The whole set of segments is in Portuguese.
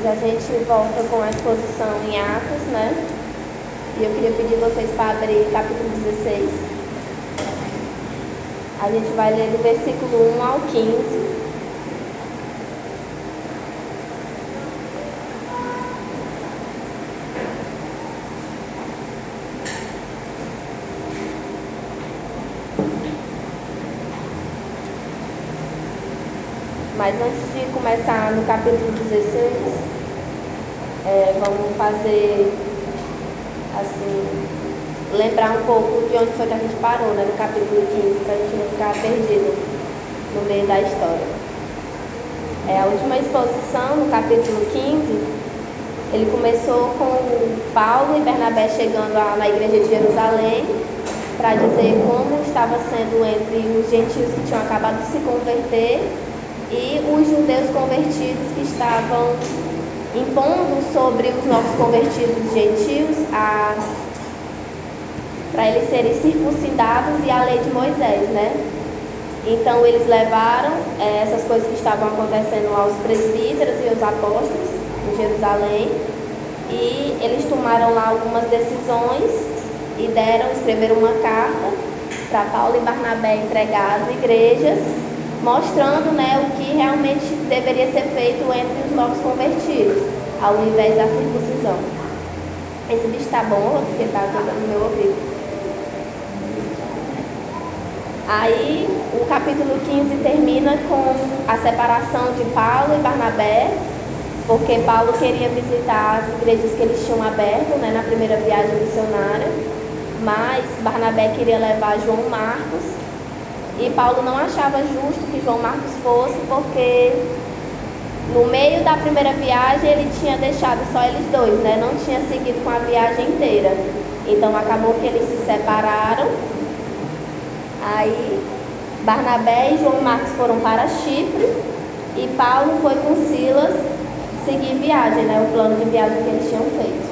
Hoje a gente volta com a exposição em Atos, né? E eu queria pedir vocês para abrir capítulo 16. A gente vai ler do versículo 1 ao 15. Mas antes de começar no capítulo 16, é, vamos fazer assim, lembrar um pouco de onde foi que a gente parou, né, no capítulo 15, para a gente não ficar perdido no meio da história. É, a última exposição, no capítulo 15, ele começou com Paulo e Bernabé chegando na igreja de Jerusalém para dizer como estava sendo entre os gentios que tinham acabado de se converter e os judeus convertidos que estavam impondo sobre os novos convertidos gentios para eles serem circuncidados e a lei de Moisés, né? Então eles levaram é, essas coisas que estavam acontecendo aos presbíteros e aos apóstolos em Jerusalém e eles tomaram lá algumas decisões e deram, escreveram uma carta para Paulo e Barnabé entregar às igrejas mostrando né, o que realmente deveria ser feito entre os novos convertidos, ao invés da circuncisão. Esse bicho está bom, porque está jogando no meu ouvido. Aí o capítulo 15 termina com a separação de Paulo e Barnabé, porque Paulo queria visitar as igrejas que eles tinham aberto né, na primeira viagem missionária, mas Barnabé queria levar João Marcos e Paulo não achava justo que João Marcos fosse, porque no meio da primeira viagem ele tinha deixado só eles dois, né? Não tinha seguido com a viagem inteira. Então acabou que eles se separaram. Aí Barnabé e João Marcos foram para Chipre e Paulo foi com Silas seguir viagem, né? O plano de viagem que eles tinham feito.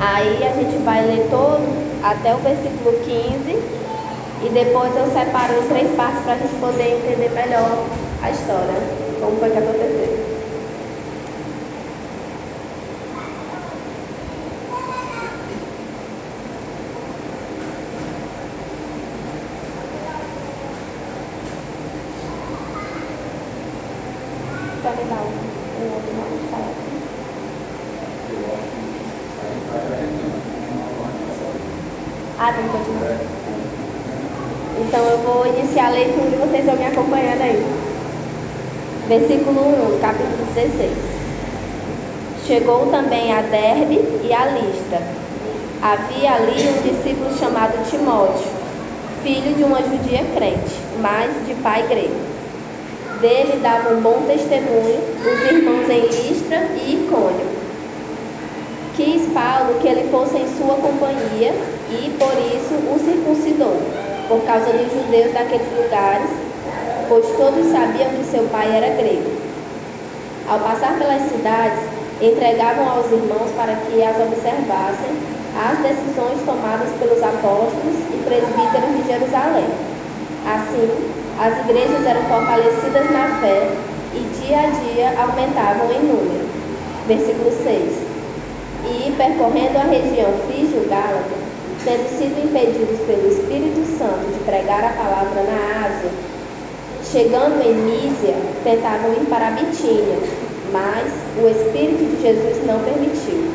Aí a gente vai ler todo até o versículo 15 e depois eu separo em três partes para a gente poder entender melhor a história, como foi que aconteceu. Pode dar um, outro nome, está aqui. Ah, tem que continuar. Então eu vou iniciar a leitura e vocês vão me acompanhando aí. Versículo 1, capítulo 16. Chegou também a Derbe e a Lista. Havia ali um discípulo chamado Timóteo, filho de uma judia crente, mas de pai grego. Dele dava um bom testemunho os irmãos em Listra e Icônio. Quis Paulo que ele fosse em sua companhia e por isso o circuncidou por causa dos judeus daqueles lugares, pois todos sabiam que seu pai era grego. Ao passar pelas cidades, entregavam aos irmãos para que as observassem as decisões tomadas pelos apóstolos e presbíteros de Jerusalém. Assim, as igrejas eram fortalecidas na fé e dia a dia aumentavam em número. Versículo 6. E, percorrendo a região frígio-gálata, tendo sido impedidos pelo Espírito Santo de pregar a palavra na Ásia, chegando em Mísia, tentavam ir para Bitínia, mas o Espírito de Jesus não permitiu.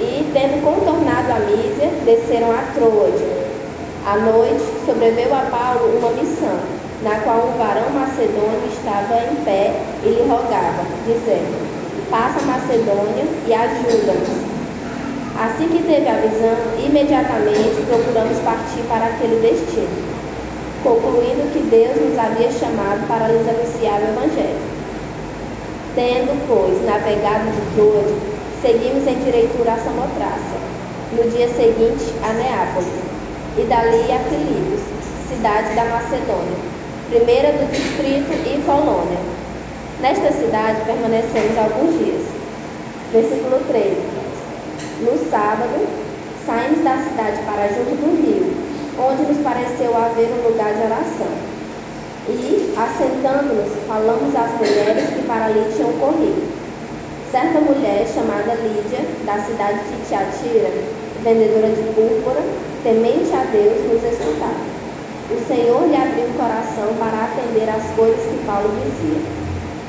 E, tendo contornado a Mísia, desceram a Troade. À noite, sobreveio a Paulo uma missão, na qual um varão macedônio estava em pé e lhe rogava, dizendo: Passa a Macedônia e ajuda-nos Assim que teve a visão, imediatamente procuramos partir para aquele destino, concluindo que Deus nos havia chamado para lhes anunciar o Evangelho. Tendo, pois, navegado de Troade, seguimos em direitura a Samotrácia, no dia seguinte a Neápolis, e dali a Filipos, cidade da Macedônia, primeira do distrito e colônia. Nesta cidade permanecemos alguns dias. Versículo 13. No sábado, saímos da cidade para junto do rio, onde nos pareceu haver um lugar de oração. E, assentando-nos, falamos às mulheres que para ali tinham corrido. Certa mulher chamada Lídia, da cidade de Tiatira, vendedora de púrpura, temente a Deus, nos escutava. O Senhor lhe abriu o coração para atender às coisas que Paulo dizia.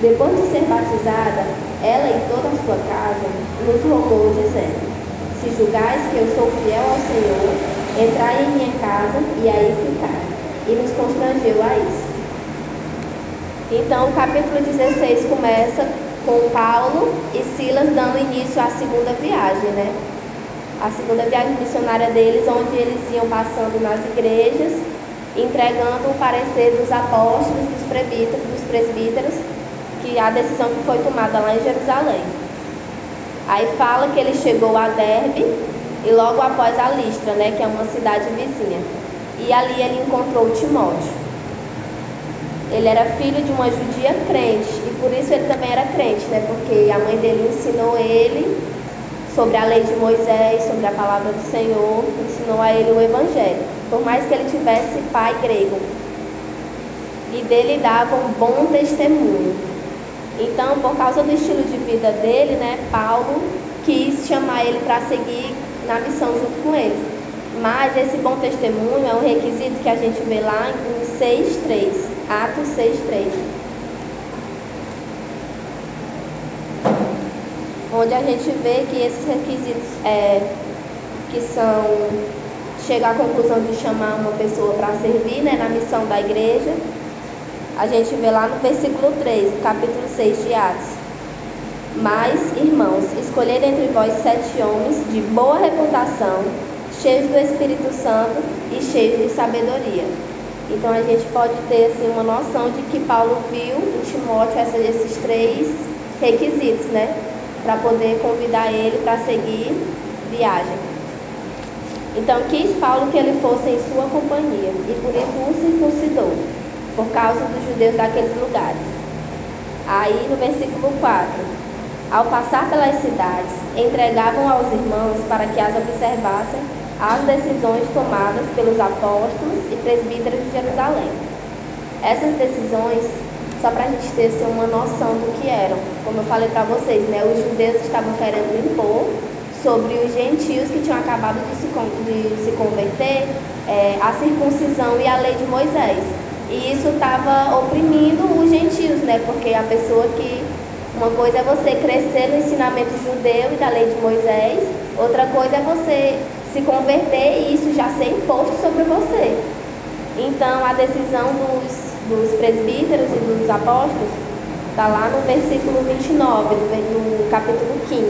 Depois de ser batizada, ela e toda a sua casa nos rogou, dizendo: Se julgais que eu sou fiel ao Senhor, entrai em minha casa e aí ficai. E nos constrangeu a isso. Então, o capítulo 16 começa com Paulo e Silas dando início à segunda viagem, né? A segunda viagem missionária deles, onde eles iam passando nas igrejas, entregando o parecer dos apóstolos, dos presbíteros, dos presbíteros que a decisão que foi tomada lá em Jerusalém. Aí fala que ele chegou a Derbe e logo após a Listra, né, que é uma cidade vizinha. E ali ele encontrou Timóteo. Ele era filho de uma judia crente e por isso ele também era crente, né? Porque a mãe dele ensinou ele sobre a lei de Moisés, sobre a palavra do Senhor, ensinou a ele o evangelho. Por mais que ele tivesse pai grego, e dele dava um bom testemunho. Então, por causa do estilo de vida dele, né, Paulo quis chamar ele para seguir na missão junto com ele. Mas esse bom testemunho é um requisito que a gente vê lá em 6.3, Atos 6.3. Onde a gente vê que esses requisitos é, que são chegar à conclusão de chamar uma pessoa para servir né, na missão da igreja, a gente vê lá no versículo 3, capítulo 6 de Atos. Mas, irmãos, escolher entre vós sete homens de boa reputação, cheios do Espírito Santo e cheios de sabedoria. Então a gente pode ter assim uma noção de que Paulo viu em Timóteo esses três requisitos, né, para poder convidar ele para seguir viagem. Então quis Paulo que ele fosse em sua companhia e por isso o circuncidou por causa dos judeus daqueles lugares. Aí no versículo 4: Ao passar pelas cidades, entregavam aos irmãos para que as observassem as decisões tomadas pelos apóstolos e presbíteros de Jerusalém. Essas decisões, só para a gente ter assim, uma noção do que eram, como eu falei para vocês, né, os judeus estavam querendo impor sobre os gentios que tinham acabado de se, de se converter é, a circuncisão e a lei de Moisés. E isso estava oprimindo os gentios, né? Porque a pessoa que. Uma coisa é você crescer no ensinamento judeu e da lei de Moisés, outra coisa é você se converter e isso já ser imposto sobre você. Então, a decisão dos, dos presbíteros e dos apóstolos está lá no versículo 29, no capítulo 15.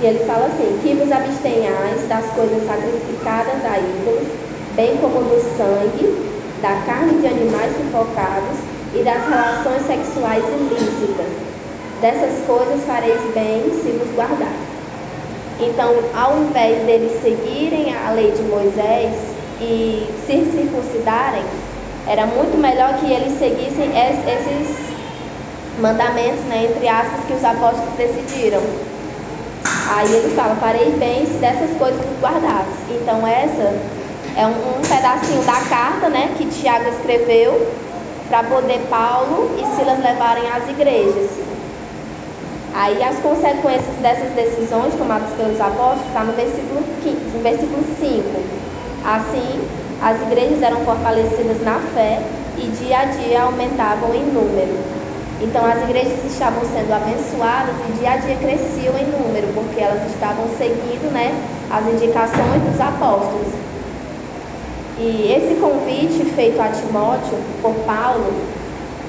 E ele fala assim: Que vos abstenhais das coisas sacrificadas a ídolos, bem como do sangue, da carne de animais sufocados e das relações sexuais ilícitas. Dessas coisas fareis bem se vos guardar. Então, ao invés deles seguirem a lei de Moisés e se circuncidarem, era muito melhor que eles seguissem esses mandamentos, né, entre aspas, que os apóstolos decidiram. Aí ele fala, farei bem se dessas coisas vos guardasse. Então essa é um, um pedacinho da carta né, que Tiago escreveu para poder Paulo e Silas levarem às igrejas. Aí as consequências dessas decisões tomadas pelos apóstolos está no versículo, 15, no versículo 5. Assim, as igrejas eram fortalecidas na fé e dia a dia aumentavam em número. Então as igrejas estavam sendo abençoadas e dia a dia cresciam em número, porque elas estavam seguindo né, as indicações dos apóstolos. E esse convite feito a Timóteo por Paulo,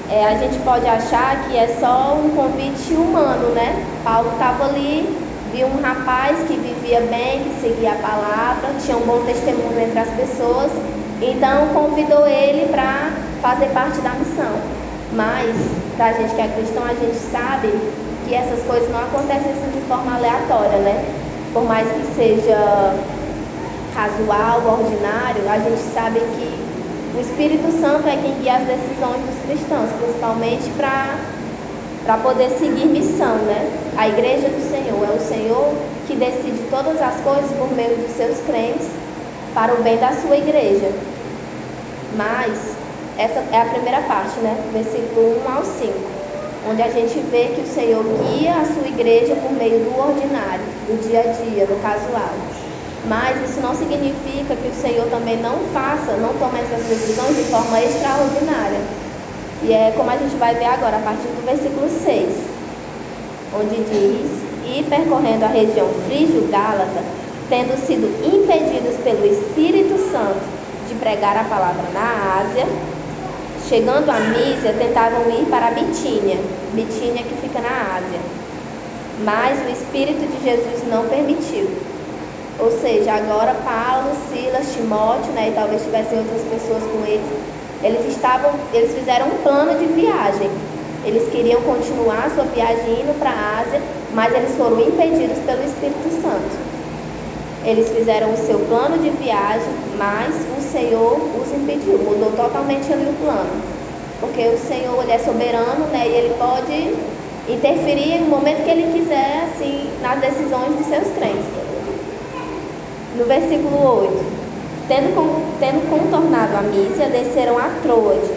é, a gente pode achar que é só um convite humano, né? Paulo estava ali, viu um rapaz que vivia bem, que seguia a palavra, tinha um bom testemunho entre as pessoas, então convidou ele para fazer parte da missão. Mas, para a gente que é cristão, a gente sabe que essas coisas não acontecem assim de forma aleatória, né? Por mais que seja casual, ordinário, a gente sabe que o Espírito Santo é quem guia as decisões dos cristãos, principalmente para poder seguir missão, né? A igreja do Senhor é o Senhor que decide todas as coisas por meio dos seus crentes para o bem da sua igreja. Mas essa é a primeira parte, né? Versículo 1 ao 5. onde a gente vê que o Senhor guia a sua igreja por meio do ordinário, do dia a dia, do casual. Mas isso não significa que o Senhor também não faça, não tome essas decisões de forma extraordinária. E é como a gente vai ver agora, a partir do versículo 6, onde diz: E percorrendo a região frígio-gálata, tendo sido impedidos pelo Espírito Santo de pregar a palavra na Ásia, chegando a Mísia, tentavam ir para Bitínia, Bitínia que fica na Ásia. Mas o Espírito de Jesus não permitiu. Ou seja, agora Paulo, Silas, Timóteo, né, e talvez tivessem outras pessoas com eles, eles estavam, eles fizeram um plano de viagem. Eles queriam continuar sua viagem indo para a Ásia, mas eles foram impedidos pelo Espírito Santo. Eles fizeram o seu plano de viagem, mas o Senhor os impediu, mudou totalmente ali o plano. Porque o Senhor ele é soberano, né, e ele pode interferir no momento que ele quiser, assim, nas decisões de seus crentes. No versículo 8: Tendo, tendo contornado a Mísia, desceram a Troade,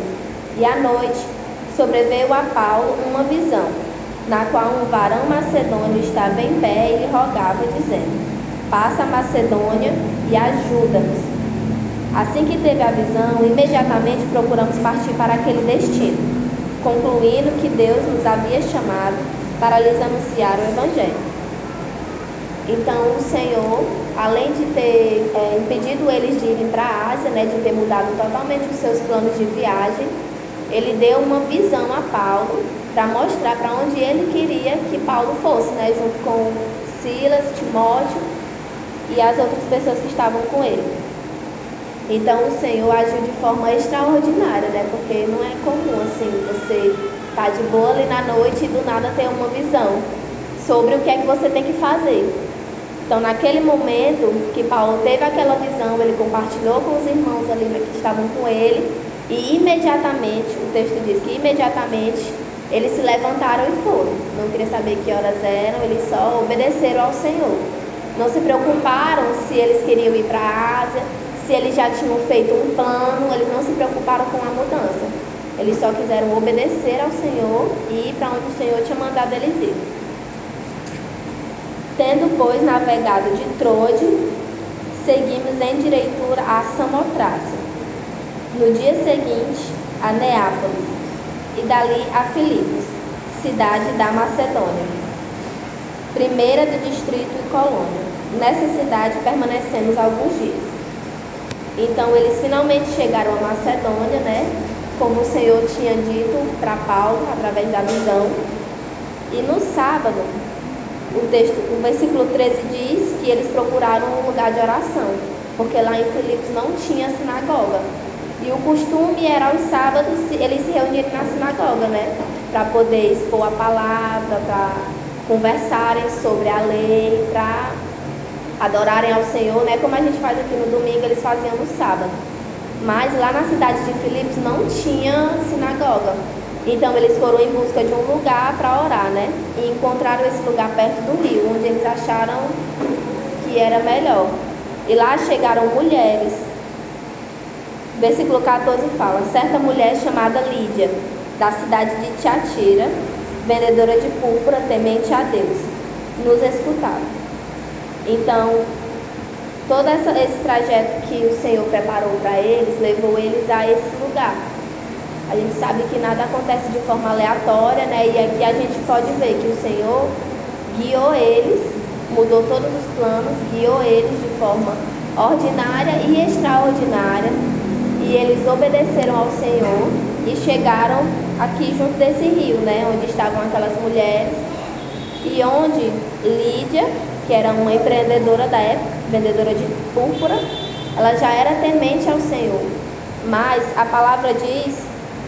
e à noite sobreveio a Paulo uma visão, na qual um varão macedônio estava em pé e lhe rogava, dizendo: Passa a Macedônia e ajuda-nos. Assim que teve a visão, imediatamente procuramos partir para aquele destino, concluindo que Deus nos havia chamado para lhes anunciar o Evangelho. Então o Senhor, além de ter é, impedido eles de irem para a Ásia, né, de ter mudado totalmente os seus planos de viagem, ele deu uma visão a Paulo para mostrar para onde ele queria que Paulo fosse, né, junto com Silas, Timóteo e as outras pessoas que estavam com ele. Então o Senhor agiu de forma extraordinária, né? Porque não é comum assim você estar tá de boa ali na noite e do nada ter uma visão sobre o que é que você tem que fazer. Então, naquele momento que Paulo teve aquela visão, ele compartilhou com os irmãos ali que estavam com ele, e imediatamente, o texto diz que imediatamente eles se levantaram e foram. Não queria saber que horas eram, eles só obedeceram ao Senhor. Não se preocuparam se eles queriam ir para a Ásia, se eles já tinham feito um plano, eles não se preocuparam com a mudança. Eles só quiseram obedecer ao Senhor e ir para onde o Senhor tinha mandado eles ir. Tendo, pois, navegado de Trode, seguimos em direitura a Samotrácia. No dia seguinte, a Neápolis, e dali a Filipos, cidade da Macedônia, primeira do distrito e colônia. Nessa cidade permanecemos alguns dias. Então eles finalmente chegaram a Macedônia, né? Como o Senhor tinha dito para Paulo através da visão. E no sábado, o texto, o versículo 13 diz que eles procuraram um lugar de oração, porque lá em Filipos não tinha sinagoga. E o costume era aos sábados eles se reunirem na sinagoga, né? Para poder expor a palavra, para conversarem sobre a lei, para adorarem ao Senhor, né? Como a gente faz aqui no domingo, eles faziam no sábado. Mas lá na cidade de Filipos não tinha sinagoga. Então eles foram em busca de um lugar para orar, né? E encontraram esse lugar perto do rio, onde eles acharam que era melhor. E lá chegaram mulheres. Versículo 14 fala: Certa mulher chamada Lídia, da cidade de Tiatira, vendedora de púrpura, temente a Deus, nos escutava. Então, todo essa, esse trajeto que o Senhor preparou para eles levou eles a esse lugar. A gente sabe que nada acontece de forma aleatória, né? E aqui a gente pode ver que o Senhor guiou eles, mudou todos os planos, guiou eles de forma ordinária e extraordinária. E eles obedeceram ao Senhor e chegaram aqui junto desse rio, né? Onde estavam aquelas mulheres e onde Lídia, que era uma empreendedora da época, vendedora de púrpura, ela já era temente ao Senhor. Mas a palavra diz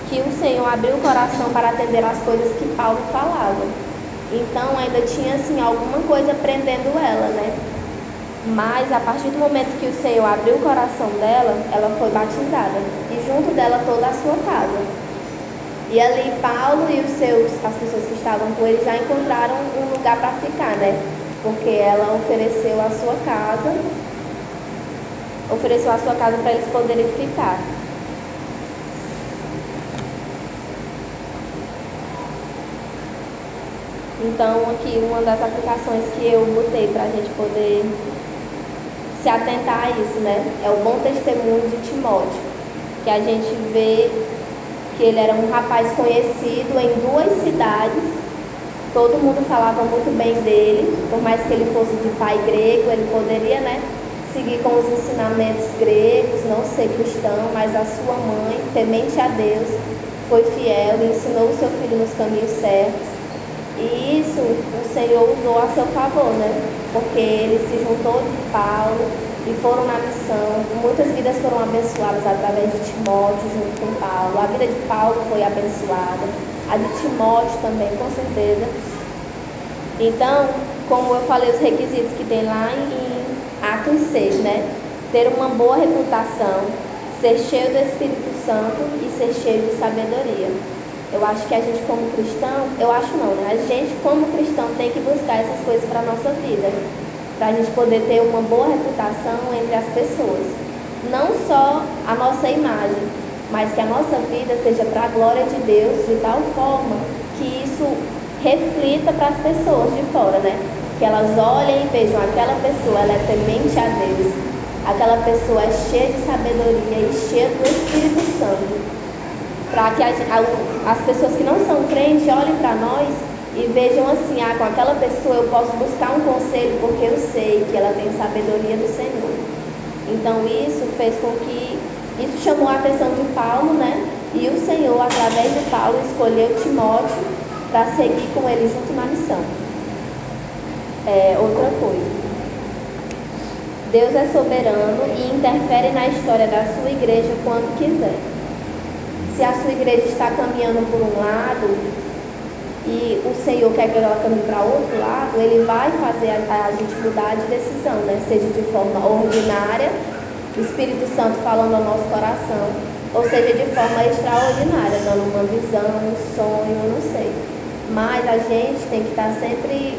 que o Senhor abriu o coração para atender as coisas que Paulo falava. Então ainda tinha assim alguma coisa prendendo ela, né? Mas a partir do momento que o Senhor abriu o coração dela, ela foi batizada e junto dela toda a sua casa. E ali Paulo e os seus, as pessoas que estavam com ele já encontraram um lugar para ficar, né? Porque ela ofereceu a sua casa, ofereceu a sua casa para eles poderem ficar. Então, aqui uma das aplicações que eu botei para a gente poder se atentar a isso, né? É o bom testemunho de Timóteo, que a gente vê que ele era um rapaz conhecido em duas cidades. Todo mundo falava muito bem dele, por mais que ele fosse de pai grego, ele poderia, né, seguir com os ensinamentos gregos, não ser cristão, mas a sua mãe, temente a Deus, foi fiel e ensinou o seu filho nos caminhos certos. E isso o Senhor usou a seu favor, né? Porque ele se juntou de Paulo e foram na missão. Muitas vidas foram abençoadas através de Timóteo junto com Paulo. A vida de Paulo foi abençoada, a de Timóteo também, com certeza. Então, como eu falei, os requisitos que tem lá em Atos 6, né? Ter uma boa reputação, ser cheio do Espírito Santo e ser cheio de sabedoria. Eu acho que a gente como cristão, eu acho não, né? A gente como cristão tem que buscar essas coisas para a nossa vida, para a gente poder ter uma boa reputação entre as pessoas. Não só a nossa imagem, mas que a nossa vida seja para a glória de Deus de tal forma que isso reflita para as pessoas de fora, né? Que elas olhem e vejam aquela pessoa, ela é temente a Deus, aquela pessoa é cheia de sabedoria e cheia do Espírito Santo para que as, as pessoas que não são crentes olhem para nós e vejam assim, ah, com aquela pessoa eu posso buscar um conselho porque eu sei que ela tem sabedoria do Senhor. Então isso fez com que isso chamou a atenção de Paulo, né? E o Senhor, através de Paulo, escolheu Timóteo para seguir com ele junto na missão. É, outra coisa. Deus é soberano e interfere na história da sua igreja quando quiser se a sua igreja está caminhando por um lado e o Senhor quer que ela caminhe para outro lado, Ele vai fazer a, a, gente mudar de decisão, né? seja de forma ordinária, o Espírito Santo falando ao nosso coração, ou seja de forma extraordinária, dando uma visão, um sonho, não sei. Mas a gente tem que estar sempre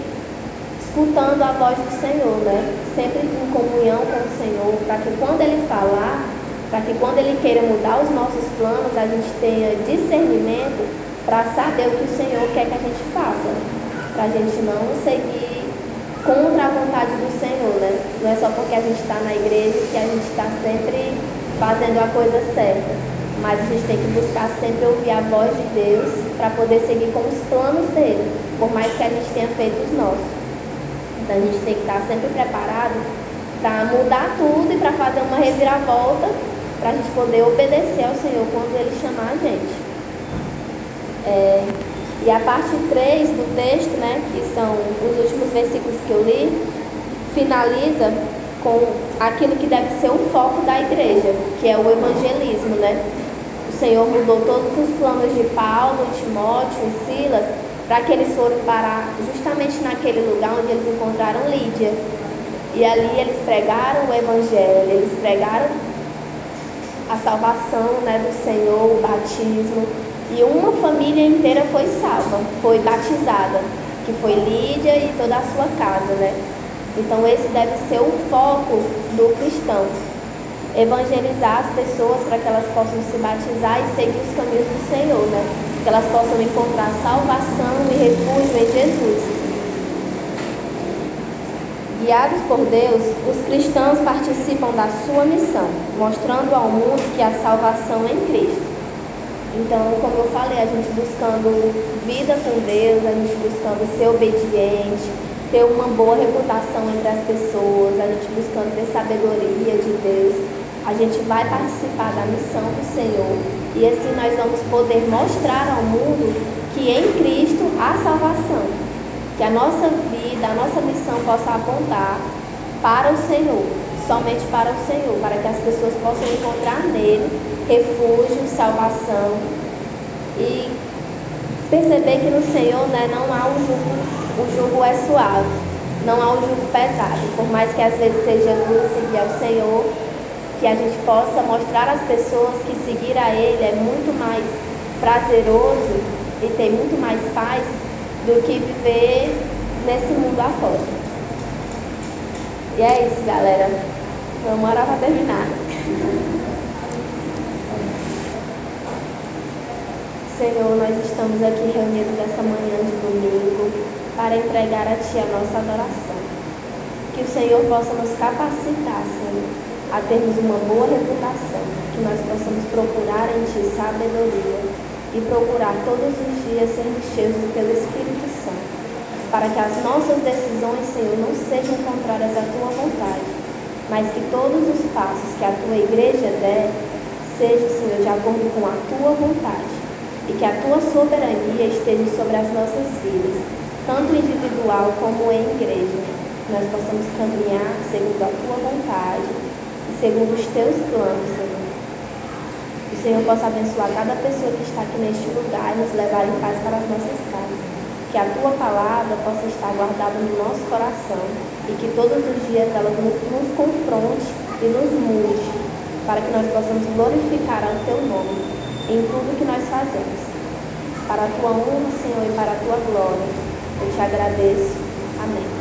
escutando a voz do Senhor, né? Sempre em comunhão com o Senhor, para que quando Ele falar, para que quando Ele queira mudar os nossos planos, a gente tenha discernimento para saber o que o Senhor quer que a gente faça, para a gente não seguir contra a vontade do Senhor, né? Não é só porque a gente está na igreja que a gente está sempre fazendo a coisa certa, mas a gente tem que buscar sempre ouvir a voz de Deus para poder seguir com os planos dele, por mais que a gente tenha feito os nossos. Então a gente tem que estar sempre preparado para mudar tudo e para fazer uma reviravolta para a gente poder obedecer ao Senhor quando Ele chamar a gente. É, e a parte 3 do texto, né, que são os últimos versículos que eu li, finaliza com aquilo que deve ser o foco da igreja, que é o evangelismo, né? O Senhor mudou todos os planos de Paulo, Timóteo e Silas para que eles fossem parar justamente naquele lugar onde eles encontraram Lídia. E ali eles pregaram o evangelho, eles pregaram a salvação né, do Senhor, o batismo. E uma família inteira foi salva, foi batizada, que foi Lídia e toda a sua casa, né? Então esse deve ser o foco do cristão. Evangelizar as pessoas para que elas possam se batizar e seguir os caminhos do Senhor, né? Que elas possam encontrar salvação e refúgio em Jesus. Guiados por Deus, os cristãos participam da sua missão, mostrando ao mundo que a salvação é em Cristo. Então, como eu falei, a gente buscando vida com Deus, a gente buscando ser obediente, ter uma boa reputação entre as pessoas, a gente buscando ter sabedoria de Deus, a gente vai participar da missão do Senhor e assim nós vamos poder mostrar ao mundo que em Cristo há salvação que a nossa vida, a nossa missão possa apontar para o Senhor, somente para o Senhor, para que as pessoas possam encontrar nele refúgio, salvação e perceber que no Senhor né, não há um jugo, o jugo é suave, não há um jugo pesado, por mais que às vezes seja duro seguir ao Senhor, que a gente possa mostrar às pessoas que seguir a Ele é muito mais prazeroso e tem muito mais paz do que viver nesse mundo afora. E é isso, galera. Vamos orar para terminar. Senhor, nós estamos aqui reunidos nessa manhã de domingo para entregar a Ti a nossa adoração. Que o Senhor possa nos capacitar, Senhor, a termos uma boa reputação, que nós possamos procurar em Ti sabedoria e procurar todos os dias ser cheios pelo Espírito Santo, para que as nossas decisões, Senhor, não sejam contrárias à Tua vontade, mas que todos os passos que a Tua igreja der sejam, Senhor, de acordo com a Tua vontade e que a Tua soberania esteja sobre as nossas vidas, tanto individual como em igreja, nós possamos caminhar segundo a Tua vontade e segundo os Teus planos, Senhor possa abençoar cada pessoa que está aqui neste lugar e nos levar em paz para as nossas casas. Que a tua palavra possa estar guardada no nosso coração e que todos os dias ela nos, nos confronte e nos mude, para que nós possamos glorificar o teu nome em tudo que nós fazemos. Para a tua honra, Senhor, e para a tua glória. Eu te agradeço. Amém.